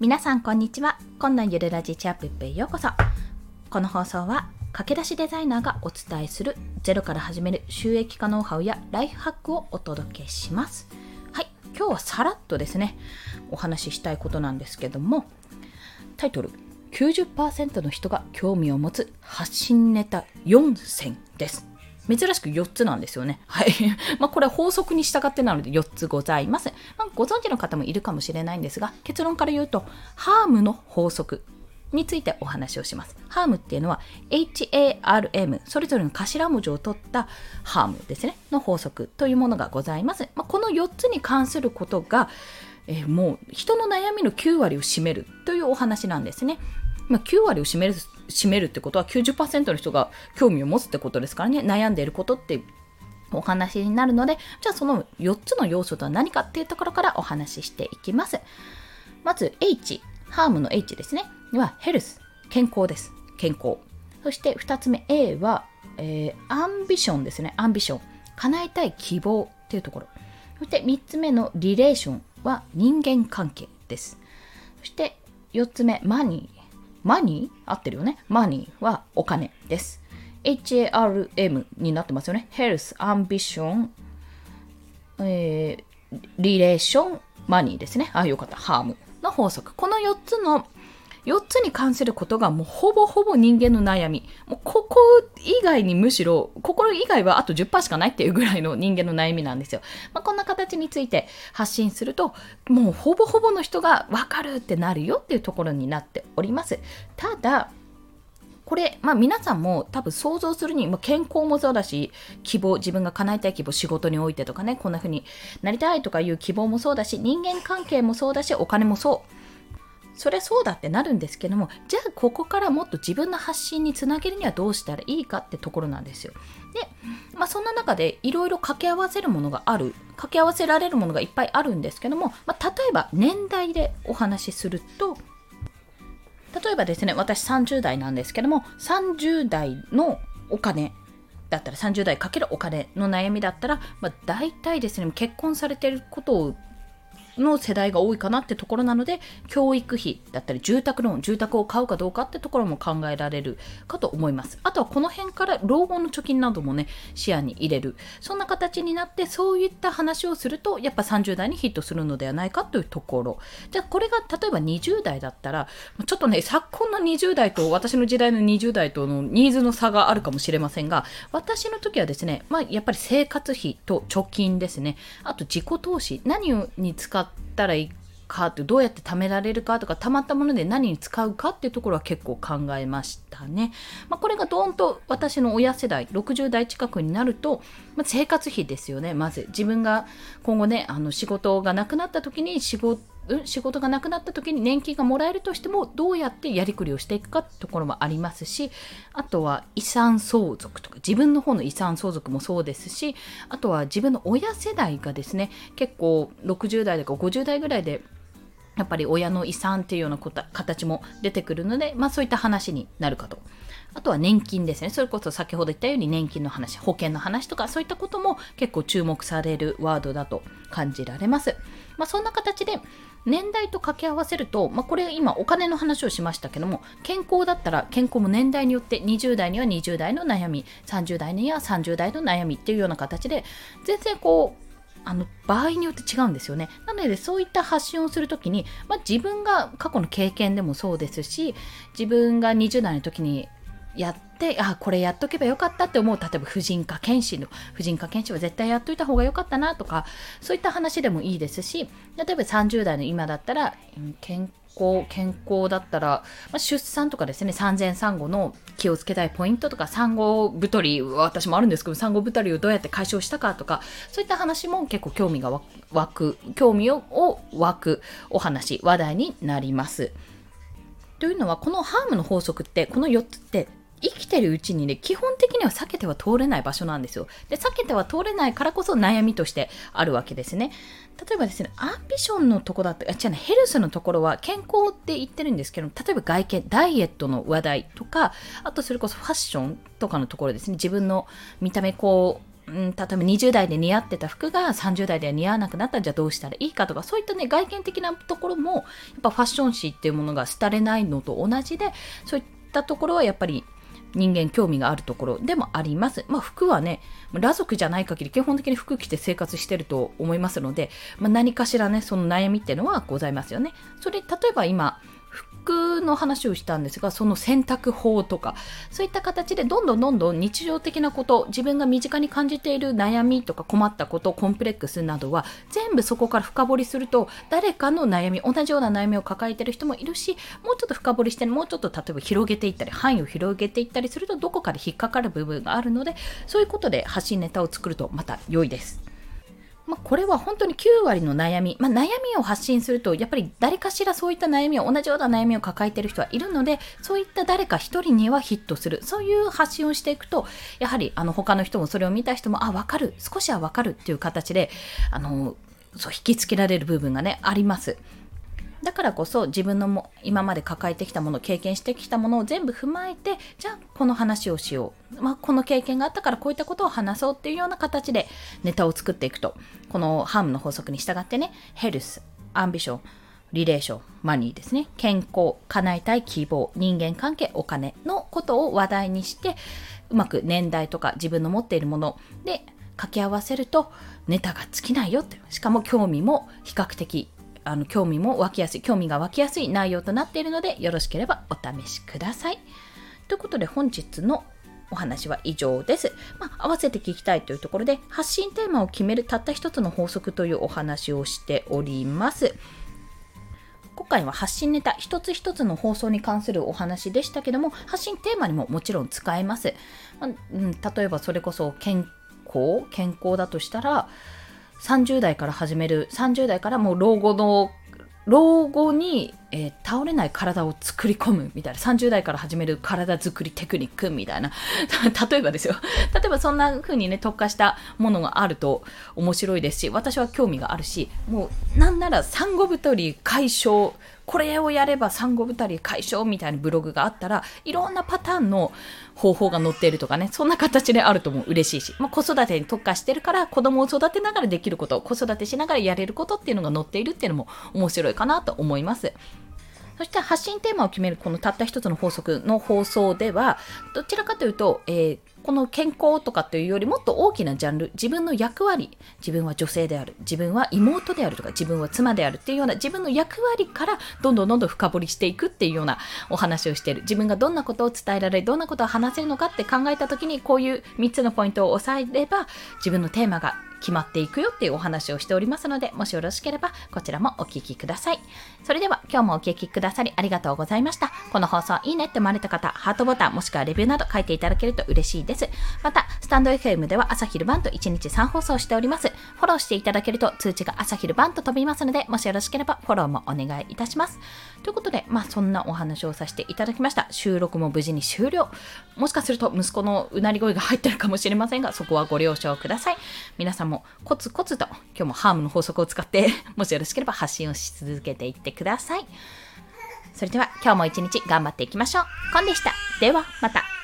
皆さんこんにちは。今のゆるラジチャップへようこそ。この放送は駆け出しデザイナーがお伝えするゼロから始める収益化ノウハウやライフハックをお届けします。はい。今日はさらっとですねお話ししたいことなんですけどもタイトル90%の人が興味を持つ発信ネタ4選です。珍しく4つなんですよね。はい。まあ、これは法則に従ってなので4つございます。まあ、ご存知の方もいるかもしれないんですが、結論から言うと、ハームの法則についてお話をします。ハームっていうのは HARM、それぞれの頭文字を取ったハームですね、の法則というものがございます。まあ、この4つに関することが、えー、もう人の悩みの9割を占めるというお話なんですね。まあ、9割を占める占めるってことは90%の人が興味を持つってことですからね。悩んでいることってお話になるのでじゃあその4つの要素とは何かっていうところからお話ししていきます。まず H HARM の H ですね。は Health 健康です。健康。そして2つ目 A は、えー、 Ambition ですね。 Ambition 叶えたい希望っていうところ。そして3つ目の Relation は人間関係です。そして4つ目 Money Money 合ってるよね。 Money はお金です。HARM になってますよね。Health, Ambition、えー、リレーション、マニーですね。あ、よかった。ハームの法則。この4つの4つに関することがもうほぼほぼ人間の悩み。もうここ以外にむしろ、心以外はあと10%しかないっていうぐらいの人間の悩みなんですよ。まあ、こんな形について発信すると、もうほぼほぼの人がわかるってなるよっていうところになっております。ただ、これ、まあ、皆さんも多分想像するに、まあ、健康もそうだし希望自分が叶えたい希望仕事においてとかねこんな風になりたいとかいう希望もそうだし人間関係もそうだしお金もそうそれそうだってなるんですけどもじゃあここからもっと自分の発信につなげるにはどうしたらいいかってところなんですよ。で、まあ、そんな中でいろいろ掛け合わせるものがある掛け合わせられるものがいっぱいあるんですけども、まあ、例えば年代でお話しすると例えばですね私30代なんですけども30代のお金だったら30代かけるお金の悩みだったら、まあ、大体ですね結婚されてることをの世代が多いかなってところなので教育費だったり住宅ローン住宅を買うかどうかってところも考えられるかと思います。あとはこの辺から老後の貯金などもね視野に入れる。そんな形になってそういった話をするとやっぱ30代にヒットするのではないかというところ。じゃあこれが例えば20代だったらちょっとね昨今の20代と私の時代の20代とのニーズの差があるかもしれませんが私の時はですねまあやっぱり生活費と貯金ですね。あと自己投資。何に使ってったらいいかってどうやって貯められるかとか貯まったもので何に使うかっていうところは結構考えましたね。まあ、これがどーんと私の親世代60代近くになると、まあ、生活費ですよねまず自分が今後ねあの仕事がなくなった時に仕事仕事がなくなった時に年金がもらえるとしてもどうやってやりくりをしていくかってところもありますしあとは遺産相続とか自分の方の遺産相続もそうですしあとは自分の親世代がですね結構60代とか50代ぐらいでやっぱり親の遺産っていうような形も出てくるので、まあ、そういった話になるかと。あとは年金ですね。それこそ先ほど言ったように年金の話、保険の話とかそういったことも結構注目されるワードだと感じられます。まあ、そんな形で年代と掛け合わせると、まあ、これ今お金の話をしましたけども健康だったら健康も年代によって20代には20代の悩み30代には30代の悩みっていうような形で全然こうあの場合によって違うんですよね。なのでそういった発信をするときに、まあ、自分が過去の経験でもそうですし自分が20代の時にやってあこれやっとけばよかったって思う例えば婦人科検診の婦人科検診は絶対やっといた方がよかったなとかそういった話でもいいですし例えば30代の今だったら健康健康だったら、まあ、出産とかですね産前産後の気をつけたいポイントとか産後太り私もあるんですけど産後太りをどうやって解消したかとかそういった話も結構興味が湧く興味を湧くお話話題になります。というのはこのハームの法則ってこの4つって生きてるうちにね、基本的には避けては通れない場所なんですよ。で、避けては通れないからこそ悩みとしてあるわけですね。例えばですね、アンビションのとこだった、あ、違うね、ヘルスのところは健康って言ってるんですけど、例えば外見、ダイエットの話題とか、あとそれこそファッションとかのところですね、自分の見た目こう、うん、例えば20代で似合ってた服が30代では似合わなくなったらじゃあどうしたらいいかとかそういったね外見的なところもやっぱファッション誌っていうものが廃れないのと同じでそういったところはやっぱり人間興味があるところでもあります。まあ服はね、裸族じゃない限り基本的に服着て生活してると思いますので、まあ、何かしらね、その悩みっていうのはございますよね。それ、例えば今、服の話をしたんですがその選択法とかそういった形でどんどんどんどん日常的なこと自分が身近に感じている悩みとか困ったことコンプレックスなどは全部そこから深掘りすると誰かの悩み同じような悩みを抱えている人もいるしもうちょっと深掘りしてもうちょっと例えば広げていったり範囲を広げていったりするとどこかで引っかかる部分があるのでそういうことで発信ネタを作るとまた良いです。まあ、これは本当に9割の悩み、まあ、悩みを発信すると、やっぱり誰かしらそういった悩みを、同じような悩みを抱えている人はいるので、そういった誰か1人にはヒットする、そういう発信をしていくと、やはりあの他の人もそれを見た人も、あ、わかる、少しはわかるっていう形で、あの、そう引きつけられる部分がね、あります。だからこそ自分のも今まで抱えてきたもの経験してきたものを全部踏まえてじゃあこの話をしよう、まあ、この経験があったからこういったことを話そうっていうような形でネタを作っていくとこの HARM の法則に従ってね Health Ambition Relation、Money ですね。健康、叶えたい希望、人間関係、お金のことを話題にして、うまく年代とか自分の持っているもので掛け合わせるとネタが尽きないよって。しかも興味も比較的あの興味も湧きやすい、興味が湧きやすい内容となっているので、よろしければお試しください。ということで本日のお話は以上です。まあ、合わせて聞きたいというところで、発信テーマを決めるたった一つの法則というお話をしております。今回は発信ネタ一つ一つの放送に関するお話でしたけども、発信テーマにももちろん使えます。まあ、うん、例えばそれこそ健康健康だとしたら、30代から始める、30代からもう老後の、老後に、えー、倒れない体を作り込むみたいな、30代から始める体作りテクニックみたいな、例えばですよ。例えばそんな風にね、特化したものがあると面白いですし、私は興味があるし、もうなんなら産後太り解消、これをやれば産後太り解消みたいなブログがあったら、いろんなパターンの方法が載っているとかね、そんな形であるとも嬉しいし、まあ、子育てに特化してるから子供を育てながらできること、子育てしながらやれることっていうのが載っているっていうのも面白いかなと思います。そして発信テーマを決めるこのたった一つの法則の放送では、どちらかというと、えー、この健康とかというよりもっと大きなジャンル、自分の役割、自分は女性である、自分は妹であるとか、自分は妻であるっていうような自分の役割からどんどんどんどん深掘りしていくっていうようなお話をしている。自分がどんなことを伝えられ、どんなことを話せるのかって考えた時にこういう3つのポイントを押さえれば自分のテーマが決まっていくよっていうお話をしておりますので、もしよろしければこちらもお聞きください。それでは今日もお聞きくださりありがとうございました。この放送いいねって思われた方、ハートボタンもしくはレビューなど書いていただけると嬉しいです。また、スタンド FM では朝昼晩と1日3放送しております。フォローしていただけると通知が朝昼晩と飛びますので、もしよろしければフォローもお願いいたします。ということで、まあそんなお話をさせていただきました。収録も無事に終了。もしかすると息子のうなり声が入ってるかもしれませんが、そこはご了承ください。皆さんもコツコツと今日もハームの法則を使って もしよろしければ発信をし続けていってください。それでは今日も一日頑張っていきましょう。コンでした。ではまた。